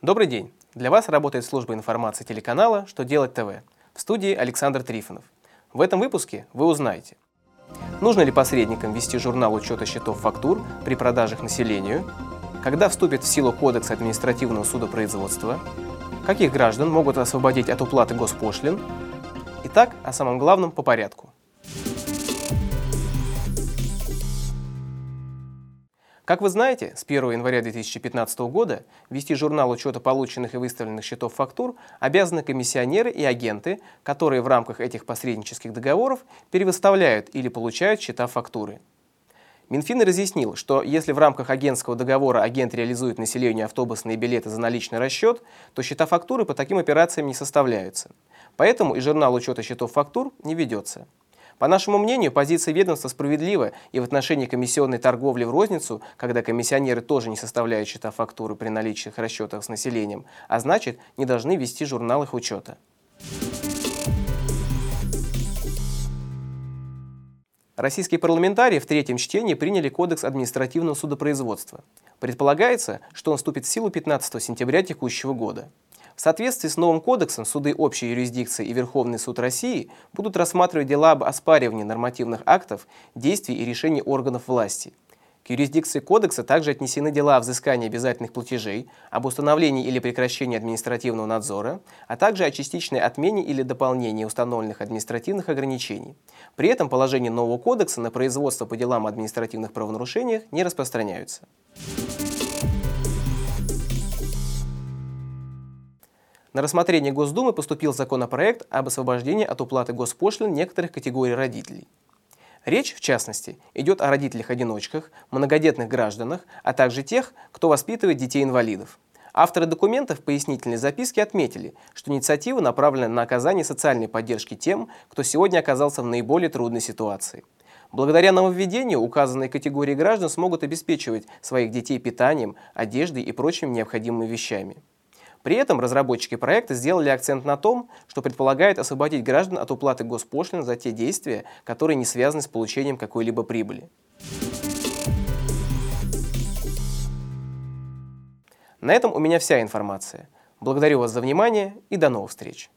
Добрый день! Для вас работает служба информации телеканала «Что делать ТВ» в студии Александр Трифонов. В этом выпуске вы узнаете, нужно ли посредникам вести журнал учета счетов фактур при продажах населению, когда вступит в силу Кодекс административного судопроизводства, каких граждан могут освободить от уплаты госпошлин. Итак, о самом главном по порядку – Как вы знаете, с 1 января 2015 года вести журнал учета полученных и выставленных счетов фактур обязаны комиссионеры и агенты, которые в рамках этих посреднических договоров перевыставляют или получают счета фактуры. Минфин разъяснил, что если в рамках агентского договора агент реализует населению автобусные билеты за наличный расчет, то счета фактуры по таким операциям не составляются. Поэтому и журнал учета счетов фактур не ведется. По нашему мнению, позиция ведомства справедлива и в отношении комиссионной торговли в розницу, когда комиссионеры тоже не составляют счета фактуры при наличии расчетах с населением, а значит, не должны вести журнал их учета. Российские парламентарии в третьем чтении приняли Кодекс административного судопроизводства. Предполагается, что он вступит в силу 15 сентября текущего года. В соответствии с новым кодексом суды общей юрисдикции и Верховный суд России будут рассматривать дела об оспаривании нормативных актов, действий и решений органов власти. К юрисдикции кодекса также отнесены дела о взыскании обязательных платежей, об установлении или прекращении административного надзора, а также о частичной отмене или дополнении установленных административных ограничений. При этом положения нового кодекса на производство по делам о административных правонарушениях не распространяются. На рассмотрение Госдумы поступил законопроект об освобождении от уплаты госпошлин некоторых категорий родителей. Речь, в частности, идет о родителях-одиночках, многодетных гражданах, а также тех, кто воспитывает детей-инвалидов. Авторы документов в пояснительной записке отметили, что инициатива направлена на оказание социальной поддержки тем, кто сегодня оказался в наиболее трудной ситуации. Благодаря нововведению указанные категории граждан смогут обеспечивать своих детей питанием, одеждой и прочими необходимыми вещами. При этом разработчики проекта сделали акцент на том, что предполагает освободить граждан от уплаты госпошлин за те действия, которые не связаны с получением какой-либо прибыли. На этом у меня вся информация. Благодарю вас за внимание и до новых встреч!